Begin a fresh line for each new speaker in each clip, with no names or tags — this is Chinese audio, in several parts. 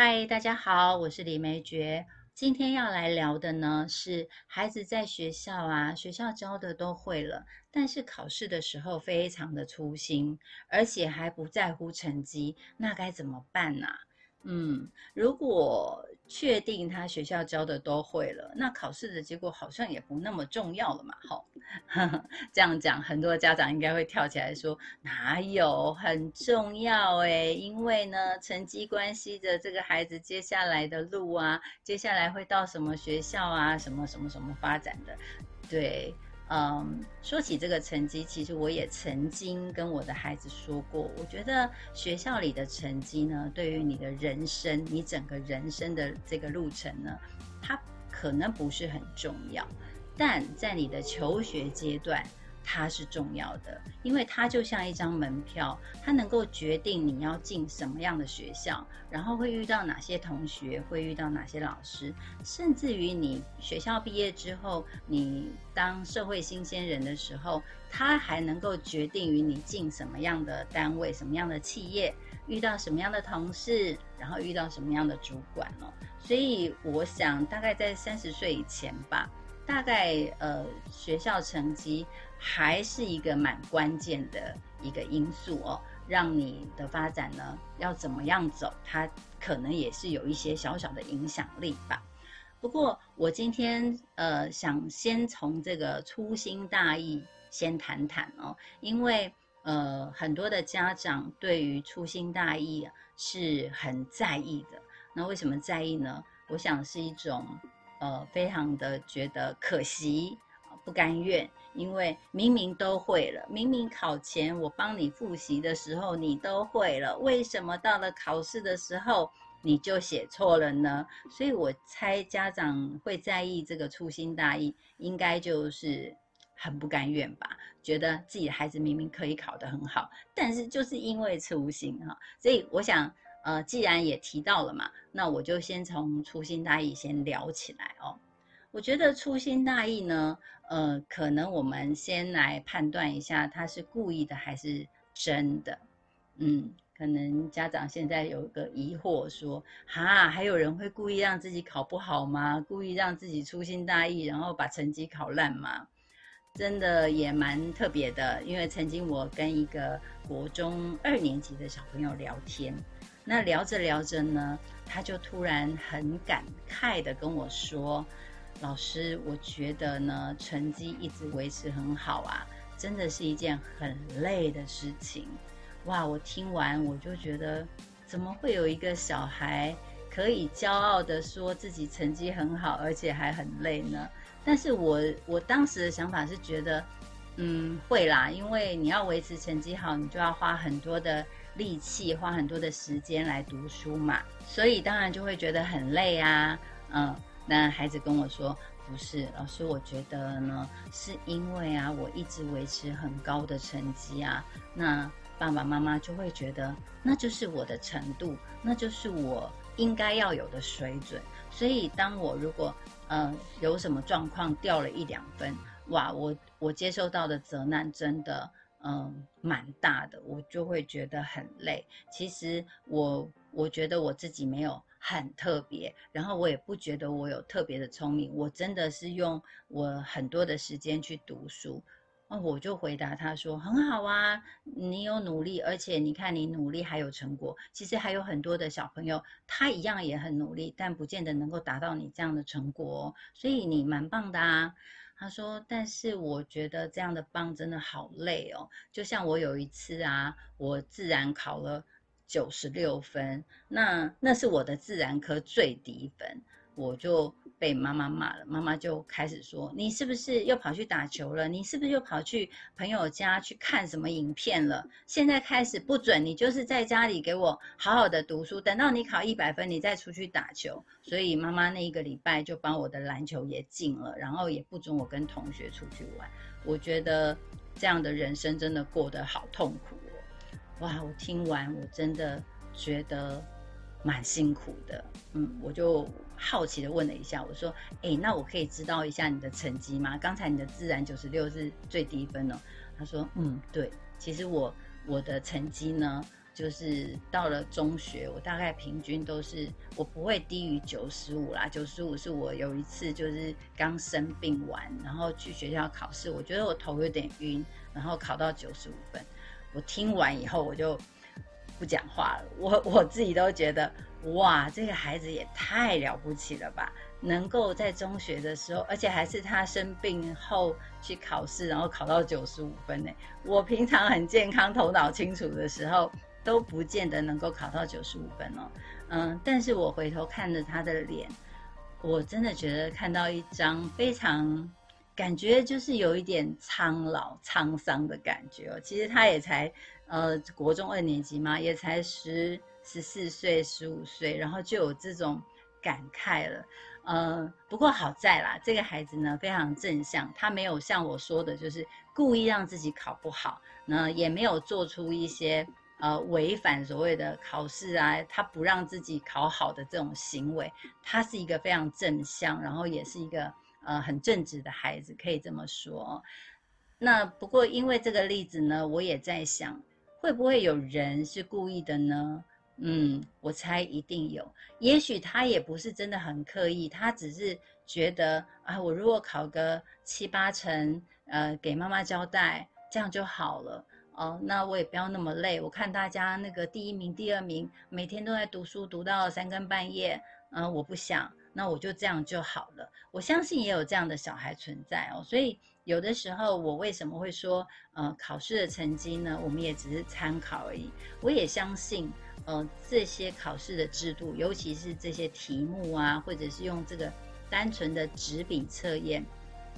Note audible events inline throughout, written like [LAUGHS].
嗨，大家好，我是李梅珏。今天要来聊的呢是孩子在学校啊，学校教的都会了，但是考试的时候非常的粗心，而且还不在乎成绩，那该怎么办呢？嗯，如果确定他学校教的都会了，那考试的结果好像也不那么重要了嘛，吼。[LAUGHS] 这样讲，很多家长应该会跳起来说：“哪有很重要诶？因为呢，成绩关系着这个孩子接下来的路啊，接下来会到什么学校啊，什么什么什么发展的，对。”嗯，说起这个成绩，其实我也曾经跟我的孩子说过，我觉得学校里的成绩呢，对于你的人生，你整个人生的这个路程呢，它可能不是很重要，但在你的求学阶段。它是重要的，因为它就像一张门票，它能够决定你要进什么样的学校，然后会遇到哪些同学，会遇到哪些老师，甚至于你学校毕业之后，你当社会新鲜人的时候，它还能够决定于你进什么样的单位、什么样的企业，遇到什么样的同事，然后遇到什么样的主管哦。所以我想，大概在三十岁以前吧。大概呃，学校成绩还是一个蛮关键的一个因素哦，让你的发展呢要怎么样走，它可能也是有一些小小的影响力吧。不过我今天呃想先从这个粗心大意先谈谈哦，因为呃很多的家长对于粗心大意是很在意的。那为什么在意呢？我想是一种。呃，非常的觉得可惜，不甘愿，因为明明都会了，明明考前我帮你复习的时候你都会了，为什么到了考试的时候你就写错了呢？所以我猜家长会在意这个粗心大意，应该就是很不甘愿吧，觉得自己的孩子明明可以考得很好，但是就是因为粗心哈，所以我想。呃，既然也提到了嘛，那我就先从粗心大意先聊起来哦。我觉得粗心大意呢，呃，可能我们先来判断一下，他是故意的还是真的。嗯，可能家长现在有一个疑惑，说，哈，还有人会故意让自己考不好吗？故意让自己粗心大意，然后把成绩考烂吗？真的也蛮特别的，因为曾经我跟一个国中二年级的小朋友聊天。那聊着聊着呢，他就突然很感慨的跟我说：“老师，我觉得呢，成绩一直维持很好啊，真的是一件很累的事情。”哇！我听完我就觉得，怎么会有一个小孩可以骄傲的说自己成绩很好，而且还很累呢？但是我我当时的想法是觉得，嗯，会啦，因为你要维持成绩好，你就要花很多的。力气花很多的时间来读书嘛，所以当然就会觉得很累啊。嗯，那孩子跟我说，不是老师，我觉得呢，是因为啊，我一直维持很高的成绩啊。那爸爸妈妈就会觉得，那就是我的程度，那就是我应该要有的水准。所以当我如果嗯有什么状况掉了一两分，哇，我我接受到的责难真的。嗯，蛮大的，我就会觉得很累。其实我我觉得我自己没有很特别，然后我也不觉得我有特别的聪明。我真的是用我很多的时间去读书。哦，我就回答他说很好啊，你有努力，而且你看你努力还有成果。其实还有很多的小朋友，他一样也很努力，但不见得能够达到你这样的成果。所以你蛮棒的啊。他说：“但是我觉得这样的棒真的好累哦，就像我有一次啊，我自然考了九十六分，那那是我的自然科最低分，我就。”被妈妈骂了，妈妈就开始说：“你是不是又跑去打球了？你是不是又跑去朋友家去看什么影片了？现在开始不准你，就是在家里给我好好的读书，等到你考一百分，你再出去打球。”所以妈妈那一个礼拜就把我的篮球也禁了，然后也不准我跟同学出去玩。我觉得这样的人生真的过得好痛苦哦！哇，我听完我真的觉得。蛮辛苦的，嗯，我就好奇的问了一下，我说，哎，那我可以知道一下你的成绩吗？刚才你的自然九十六是最低分哦。他说，嗯，对，其实我我的成绩呢就是到了中学，我大概平均都是我不会低于九十五啦。九十五是我有一次就是刚生病完，然后去学校考试，我觉得我头有点晕，然后考到九十五分。我听完以后我就不讲话了，我 [LAUGHS] 我自己都觉得哇，这个孩子也太了不起了吧！能够在中学的时候，而且还是他生病后去考试，然后考到九十五分呢。我平常很健康、头脑清楚的时候。都不见得能够考到九十五分哦，嗯，但是我回头看着他的脸，我真的觉得看到一张非常感觉就是有一点苍老、沧桑的感觉哦。其实他也才呃国中二年级嘛，也才十十四岁、十五岁，然后就有这种感慨了。呃，不过好在啦，这个孩子呢非常正向，他没有像我说的，就是故意让自己考不好，那也没有做出一些。呃，违反所谓的考试啊，他不让自己考好的这种行为，他是一个非常正向，然后也是一个呃很正直的孩子，可以这么说。那不过因为这个例子呢，我也在想，会不会有人是故意的呢？嗯，我猜一定有。也许他也不是真的很刻意，他只是觉得啊，我如果考个七八成，呃，给妈妈交代，这样就好了。哦，那我也不要那么累。我看大家那个第一名、第二名，每天都在读书，读到三更半夜。嗯，我不想，那我就这样就好了。我相信也有这样的小孩存在哦。所以有的时候，我为什么会说，呃，考试的成绩呢？我们也只是参考而已。我也相信，呃，这些考试的制度，尤其是这些题目啊，或者是用这个单纯的纸笔测验。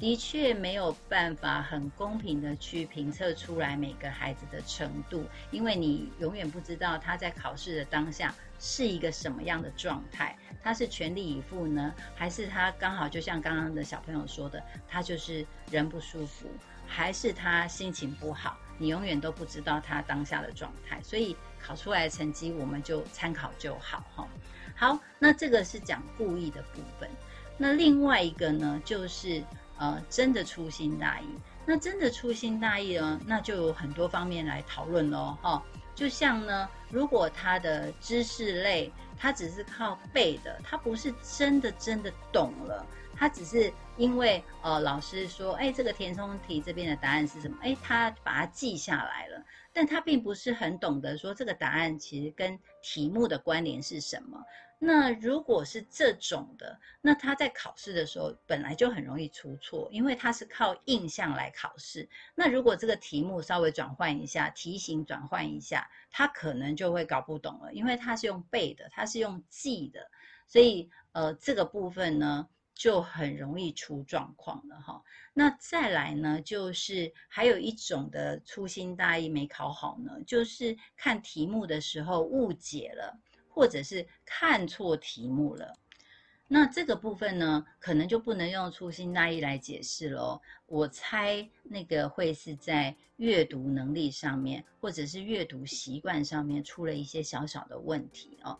的确没有办法很公平的去评测出来每个孩子的程度，因为你永远不知道他在考试的当下是一个什么样的状态，他是全力以赴呢，还是他刚好就像刚刚的小朋友说的，他就是人不舒服，还是他心情不好，你永远都不知道他当下的状态，所以考出来的成绩我们就参考就好哈。好，那这个是讲故意的部分，那另外一个呢就是。呃，真的粗心大意，那真的粗心大意呢，那就有很多方面来讨论喽，哈。就像呢，如果他的知识类，他只是靠背的，他不是真的真的懂了，他只是因为呃老师说，哎，这个填充题这边的答案是什么，哎，他把它记下来了，但他并不是很懂得说这个答案其实跟题目的关联是什么。那如果是这种的，那他在考试的时候本来就很容易出错，因为他是靠印象来考试。那如果这个题目稍微转换一下，题型转换一下，他可能就会搞不懂了，因为他是用背的，他是用记的，所以呃这个部分呢就很容易出状况了哈。那再来呢，就是还有一种的粗心大意没考好呢，就是看题目的时候误解了。或者是看错题目了，那这个部分呢，可能就不能用粗心大意来解释喽。我猜那个会是在阅读能力上面，或者是阅读习惯上面出了一些小小的问题哦。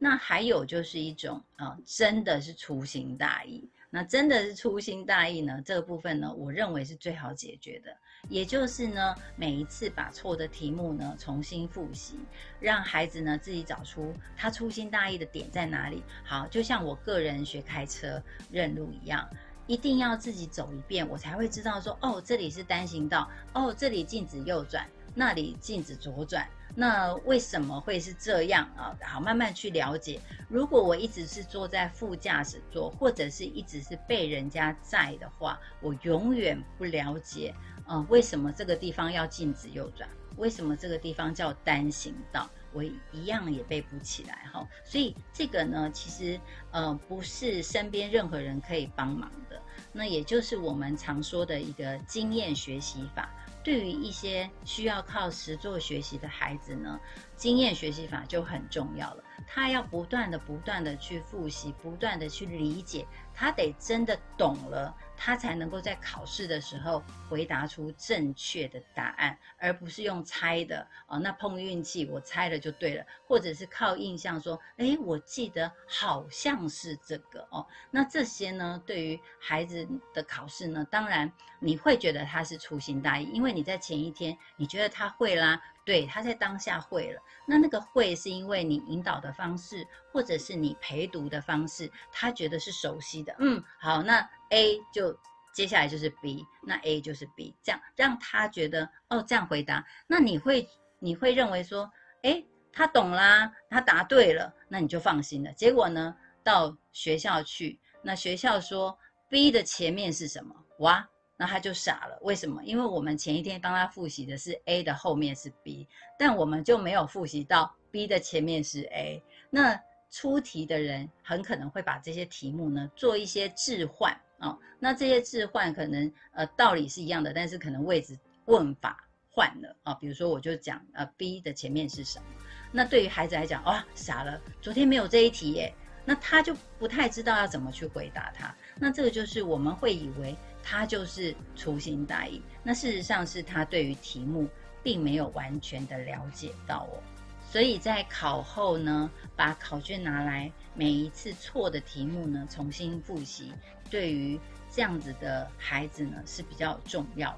那还有就是一种啊，真的是粗心大意。那真的是粗心大意呢？这个部分呢，我认为是最好解决的。也就是呢，每一次把错的题目呢重新复习，让孩子呢自己找出他粗心大意的点在哪里。好，就像我个人学开车认路一样，一定要自己走一遍，我才会知道说，哦，这里是单行道，哦，这里禁止右转，那里禁止左转。那为什么会是这样啊？好，慢慢去了解。如果我一直是坐在副驾驶座，或者是一直是被人家载的话，我永远不了解。呃，为什么这个地方要禁止右转？为什么这个地方叫单行道？我一样也背不起来哈。所以这个呢，其实呃不是身边任何人可以帮忙的。那也就是我们常说的一个经验学习法。对于一些需要靠实做学习的孩子呢，经验学习法就很重要了。他要不断的、不断的去复习，不断的去理解，他得真的懂了。他才能够在考试的时候回答出正确的答案，而不是用猜的哦。那碰运气，我猜了就对了，或者是靠印象说，哎，我记得好像是这个哦。那这些呢，对于孩子的考试呢，当然你会觉得他是粗心大意，因为你在前一天你觉得他会啦，对，他在当下会了。那那个会是因为你引导的方式，或者是你陪读的方式，他觉得是熟悉的。嗯，好，那 A 就接下来就是 B，那 A 就是 B，这样让他觉得哦，这样回答，那你会你会认为说，哎，他懂啦，他答对了，那你就放心了。结果呢，到学校去，那学校说 B 的前面是什么？哇！那他就傻了，为什么？因为我们前一天帮他复习的是 A 的后面是 B，但我们就没有复习到 B 的前面是 A。那出题的人很可能会把这些题目呢做一些置换哦。那这些置换可能呃道理是一样的，但是可能位置问法换了啊。比如说我就讲呃 B 的前面是什么？那对于孩子来讲，哇傻了，昨天没有这一题耶，那他就不太知道要怎么去回答他。那这个就是我们会以为。他就是粗心大意，那事实上是他对于题目并没有完全的了解到哦，所以在考后呢，把考卷拿来，每一次错的题目呢重新复习，对于这样子的孩子呢是比较重要。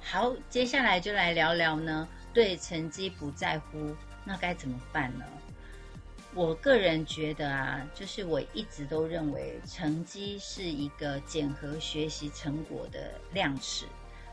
好，接下来就来聊聊呢，对成绩不在乎，那该怎么办呢？我个人觉得啊，就是我一直都认为成绩是一个检核学习成果的量尺。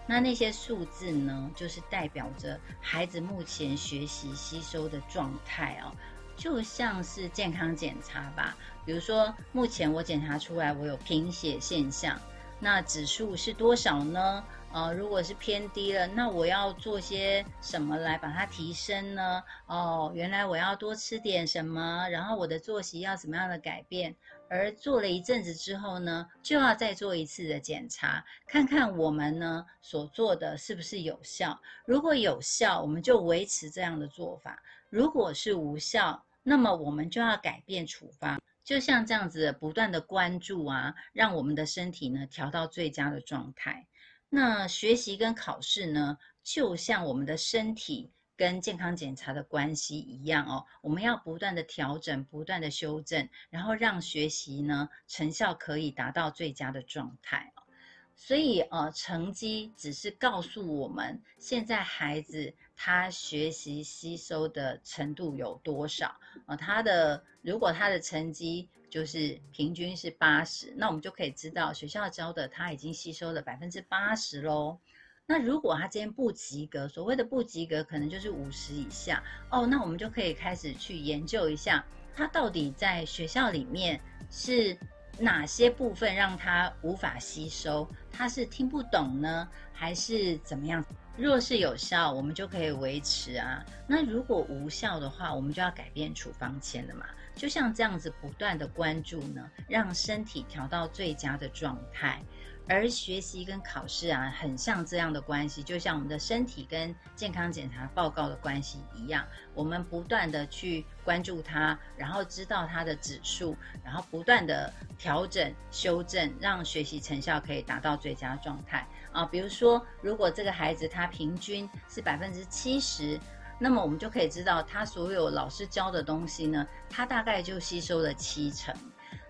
那那些数字呢，就是代表着孩子目前学习吸收的状态哦，就像是健康检查吧。比如说，目前我检查出来我有贫血现象，那指数是多少呢？呃，如果是偏低了，那我要做些什么来把它提升呢？哦，原来我要多吃点什么，然后我的作息要怎么样的改变？而做了一阵子之后呢，就要再做一次的检查，看看我们呢所做的是不是有效。如果有效，我们就维持这样的做法；如果是无效，那么我们就要改变处方。就像这样子不断的关注啊，让我们的身体呢调到最佳的状态。那学习跟考试呢，就像我们的身体跟健康检查的关系一样哦，我们要不断的调整，不断的修正，然后让学习呢成效可以达到最佳的状态所以呃，成绩只是告诉我们现在孩子他学习吸收的程度有多少啊，他的如果他的成绩。就是平均是八十，那我们就可以知道学校教的他已经吸收了百分之八十喽。那如果他今天不及格，所谓的不及格可能就是五十以下哦，那我们就可以开始去研究一下，他到底在学校里面是哪些部分让他无法吸收，他是听不懂呢，还是怎么样？若是有效，我们就可以维持啊。那如果无效的话，我们就要改变处方签了嘛。就像这样子不断的关注呢，让身体调到最佳的状态，而学习跟考试啊，很像这样的关系，就像我们的身体跟健康检查报告的关系一样，我们不断的去关注它，然后知道它的指数，然后不断的调整修正，让学习成效可以达到最佳状态啊。比如说，如果这个孩子他平均是百分之七十。那么我们就可以知道，他所有老师教的东西呢，他大概就吸收了七成。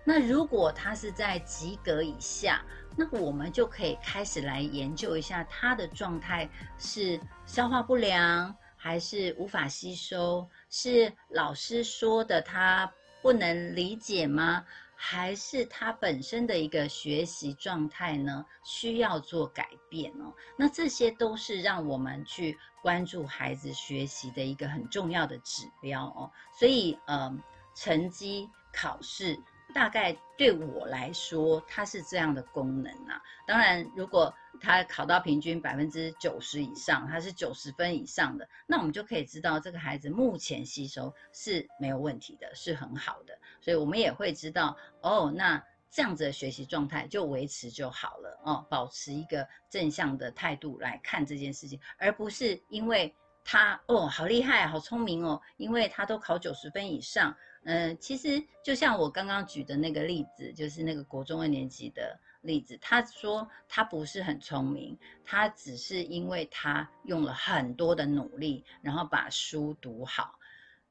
那如果他是在及格以下，那我们就可以开始来研究一下他的状态是消化不良，还是无法吸收？是老师说的他不能理解吗？还是他本身的一个学习状态呢，需要做改变哦。那这些都是让我们去关注孩子学习的一个很重要的指标哦。所以，呃，成绩考试。大概对我来说，它是这样的功能啊。当然，如果他考到平均百分之九十以上，他是九十分以上的，那我们就可以知道这个孩子目前吸收是没有问题的，是很好的。所以我们也会知道，哦，那这样子的学习状态就维持就好了哦，保持一个正向的态度来看这件事情，而不是因为他哦好厉害、好聪明哦，因为他都考九十分以上。嗯，其实就像我刚刚举的那个例子，就是那个国中二年级的例子。他说他不是很聪明，他只是因为他用了很多的努力，然后把书读好。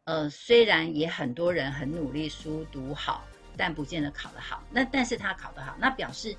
呃，虽然也很多人很努力书读好，但不见得考得好。那但是他考得好，那表示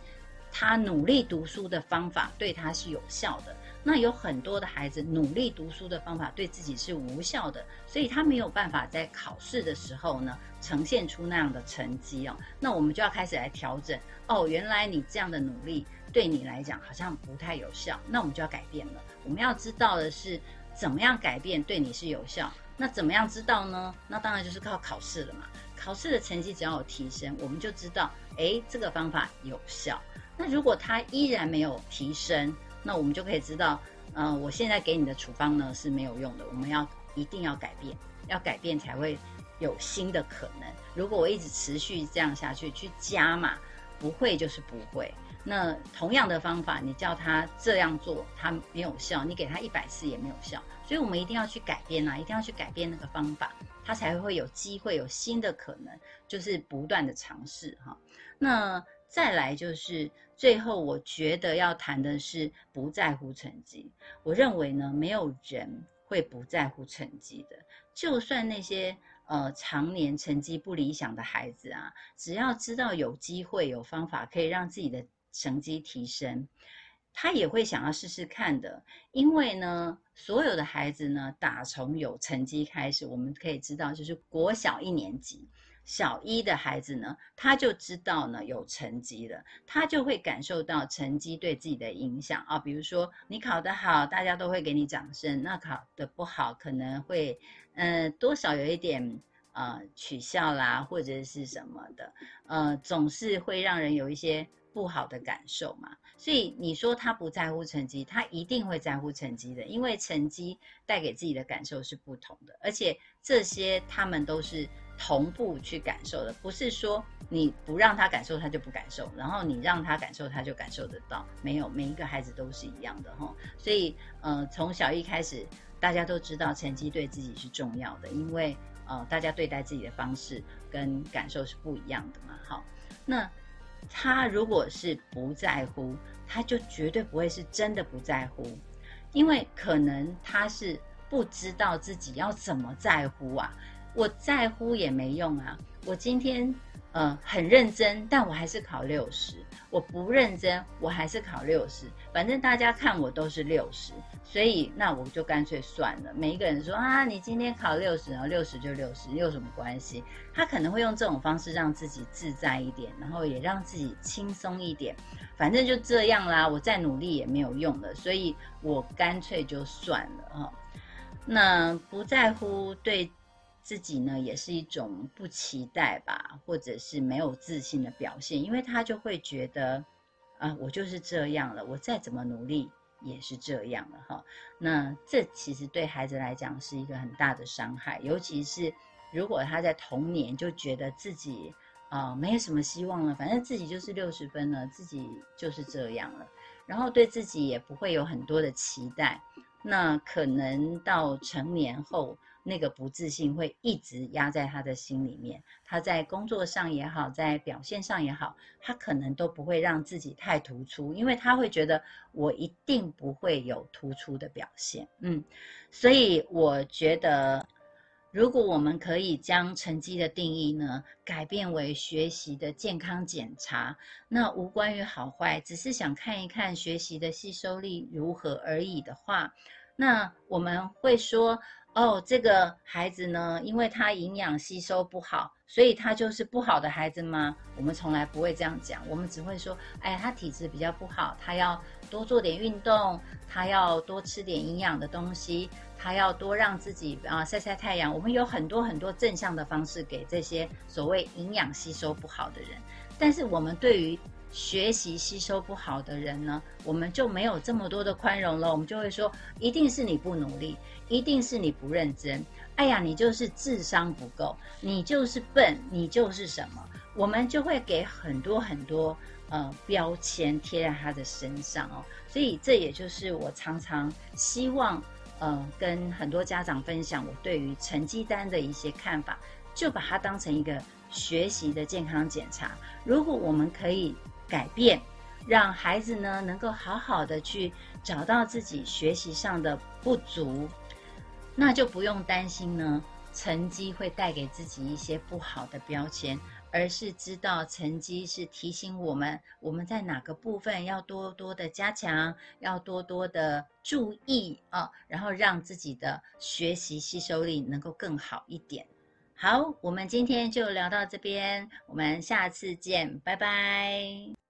他努力读书的方法对他是有效的。那有很多的孩子努力读书的方法对自己是无效的，所以他没有办法在考试的时候呢呈现出那样的成绩哦。那我们就要开始来调整哦，原来你这样的努力对你来讲好像不太有效，那我们就要改变了。我们要知道的是怎么样改变对你是有效。那怎么样知道呢？那当然就是靠考试了嘛。考试的成绩只要有提升，我们就知道，哎，这个方法有效。那如果它依然没有提升，那我们就可以知道，嗯，我现在给你的处方呢是没有用的。我们要一定要改变，要改变才会有新的可能。如果我一直持续这样下去，去加嘛，不会就是不会。那同样的方法，你叫他这样做，他没有效，你给他一百次也没有效。所以我们一定要去改变啊，一定要去改变那个方法，他才会有机会有新的可能，就是不断的尝试哈。那再来就是最后，我觉得要谈的是不在乎成绩。我认为呢，没有人会不在乎成绩的。就算那些呃常年成绩不理想的孩子啊，只要知道有机会、有方法可以让自己的成绩提升，他也会想要试试看的。因为呢，所有的孩子呢，打从有成绩开始，我们可以知道，就是国小一年级。小一的孩子呢，他就知道呢有成绩了，他就会感受到成绩对自己的影响啊。比如说你考得好，大家都会给你掌声；那考得不好，可能会呃多少有一点呃取笑啦，或者是什么的，呃总是会让人有一些不好的感受嘛。所以你说他不在乎成绩，他一定会在乎成绩的，因为成绩带给自己的感受是不同的，而且这些他们都是。同步去感受的，不是说你不让他感受，他就不感受；然后你让他感受，他就感受得到。没有，每一个孩子都是一样的哈。所以，呃，从小一开始，大家都知道成绩对自己是重要的，因为呃，大家对待自己的方式跟感受是不一样的嘛。好，那他如果是不在乎，他就绝对不会是真的不在乎，因为可能他是不知道自己要怎么在乎啊。我在乎也没用啊！我今天呃很认真，但我还是考六十。我不认真，我还是考六十。反正大家看我都是六十，所以那我就干脆算了。每一个人说啊，你今天考六十，然后六十就六十，有什么关系？他可能会用这种方式让自己自在一点，然后也让自己轻松一点。反正就这样啦，我再努力也没有用了，所以我干脆就算了哈。那不在乎对。自己呢，也是一种不期待吧，或者是没有自信的表现，因为他就会觉得，啊，我就是这样了，我再怎么努力也是这样了哈。那这其实对孩子来讲是一个很大的伤害，尤其是如果他在童年就觉得自己啊没有什么希望了，反正自己就是六十分了，自己就是这样了，然后对自己也不会有很多的期待，那可能到成年后。那个不自信会一直压在他的心里面，他在工作上也好，在表现上也好，他可能都不会让自己太突出，因为他会觉得我一定不会有突出的表现。嗯，所以我觉得，如果我们可以将成绩的定义呢改变为学习的健康检查，那无关于好坏，只是想看一看学习的吸收力如何而已的话，那我们会说。哦，这个孩子呢，因为他营养吸收不好，所以他就是不好的孩子吗？我们从来不会这样讲，我们只会说，哎，他体质比较不好，他要多做点运动，他要多吃点营养的东西，他要多让自己啊晒晒太阳。我们有很多很多正向的方式给这些所谓营养吸收不好的人，但是我们对于学习吸收不好的人呢，我们就没有这么多的宽容了。我们就会说，一定是你不努力，一定是你不认真。哎呀，你就是智商不够，你就是笨，你就是什么？我们就会给很多很多呃标签贴在他的身上哦。所以这也就是我常常希望呃跟很多家长分享我对于成绩单的一些看法，就把它当成一个学习的健康检查。如果我们可以。改变，让孩子呢能够好好的去找到自己学习上的不足，那就不用担心呢成绩会带给自己一些不好的标签，而是知道成绩是提醒我们我们在哪个部分要多多的加强，要多多的注意啊，然后让自己的学习吸收力能够更好一点。好，我们今天就聊到这边，我们下次见，拜拜。